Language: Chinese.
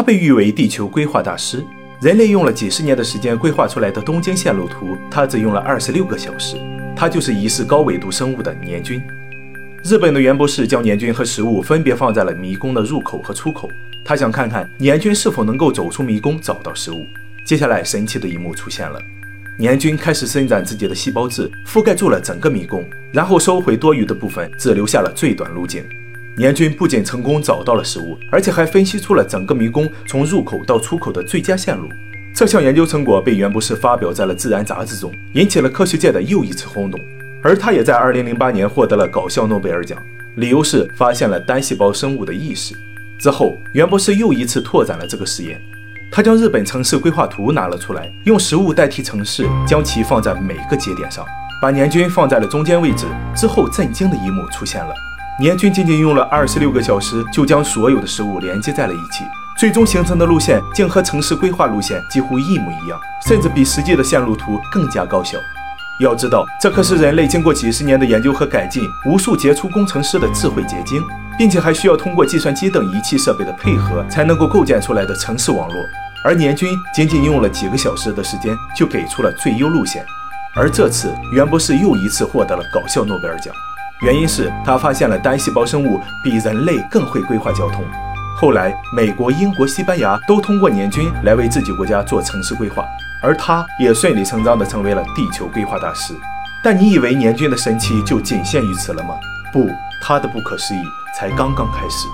他被誉为地球规划大师。人类用了几十年的时间规划出来的东经线路图，他只用了二十六个小时。他就是疑似高纬度生物的年菌。日本的袁博士将年菌和食物分别放在了迷宫的入口和出口，他想看看年菌是否能够走出迷宫找到食物。接下来，神奇的一幕出现了，年菌开始伸展自己的细胞质，覆盖住了整个迷宫，然后收回多余的部分，只留下了最短路径。年菌不仅成功找到了食物，而且还分析出了整个迷宫从入口到出口的最佳线路。这项研究成果被袁博士发表在了《自然》杂志中，引起了科学界的又一次轰动。而他也在2008年获得了搞笑诺贝尔奖，理由是发现了单细胞生物的意识。之后，袁博士又一次拓展了这个实验，他将日本城市规划图拿了出来，用食物代替城市，将其放在每个节点上，把年菌放在了中间位置。之后，震惊的一幕出现了：年均仅仅用了二十六个小时，就将所有的食物连接在了一起，最终形成的路线竟和城市规划路线几乎一模一样，甚至比实际的线路图更加高效。要知道，这可是人类经过几十年的研究和改进，无数杰出工程师的智慧结晶，并且还需要通过计算机等仪器设备的配合，才能够构建出来的城市网络。而年均仅仅用了几个小时的时间，就给出了最优路线。而这次，袁博士又一次获得了搞笑诺贝尔奖，原因是他发现了单细胞生物比人类更会规划交通。后来，美国、英国、西班牙都通过年菌来为自己国家做城市规划。而他也顺理成章地成为了地球规划大师。但你以为年均的神奇就仅限于此了吗？不，他的不可思议才刚刚开始。